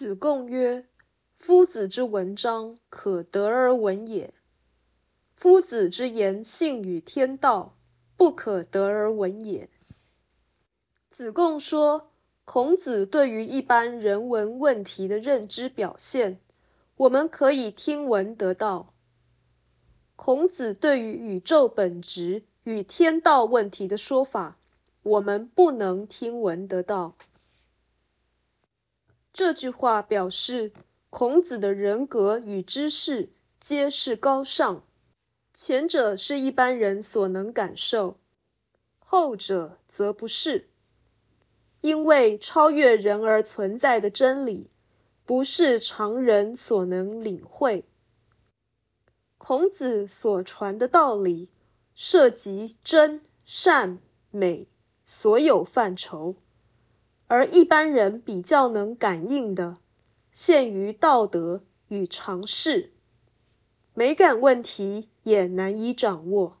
子贡曰：“夫子之文章，可得而闻也；夫子之言，信与天道，不可得而闻也。”子贡说，孔子对于一般人文问题的认知表现，我们可以听闻得到；孔子对于宇宙本质与天道问题的说法，我们不能听闻得到。这句话表示，孔子的人格与知识皆是高尚，前者是一般人所能感受，后者则不是。因为超越人而存在的真理，不是常人所能领会。孔子所传的道理，涉及真、善、美所有范畴。而一般人比较能感应的，限于道德与常识，美感问题也难以掌握。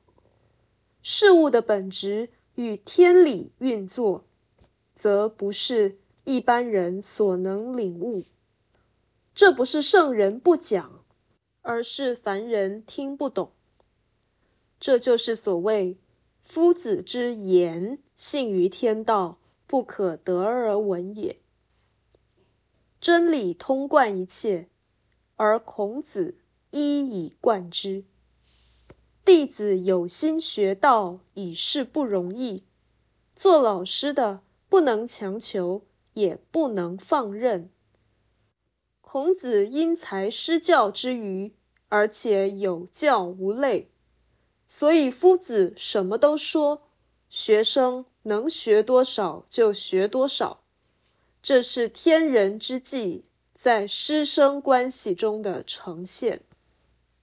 事物的本质与天理运作，则不是一般人所能领悟。这不是圣人不讲，而是凡人听不懂。这就是所谓夫子之言，信于天道。不可得而闻也。真理通贯一切，而孔子一以贯之。弟子有心学道，已是不容易。做老师的不能强求，也不能放任。孔子因材施教之余，而且有教无类，所以夫子什么都说。学生能学多少就学多少，这是天人之际在师生关系中的呈现。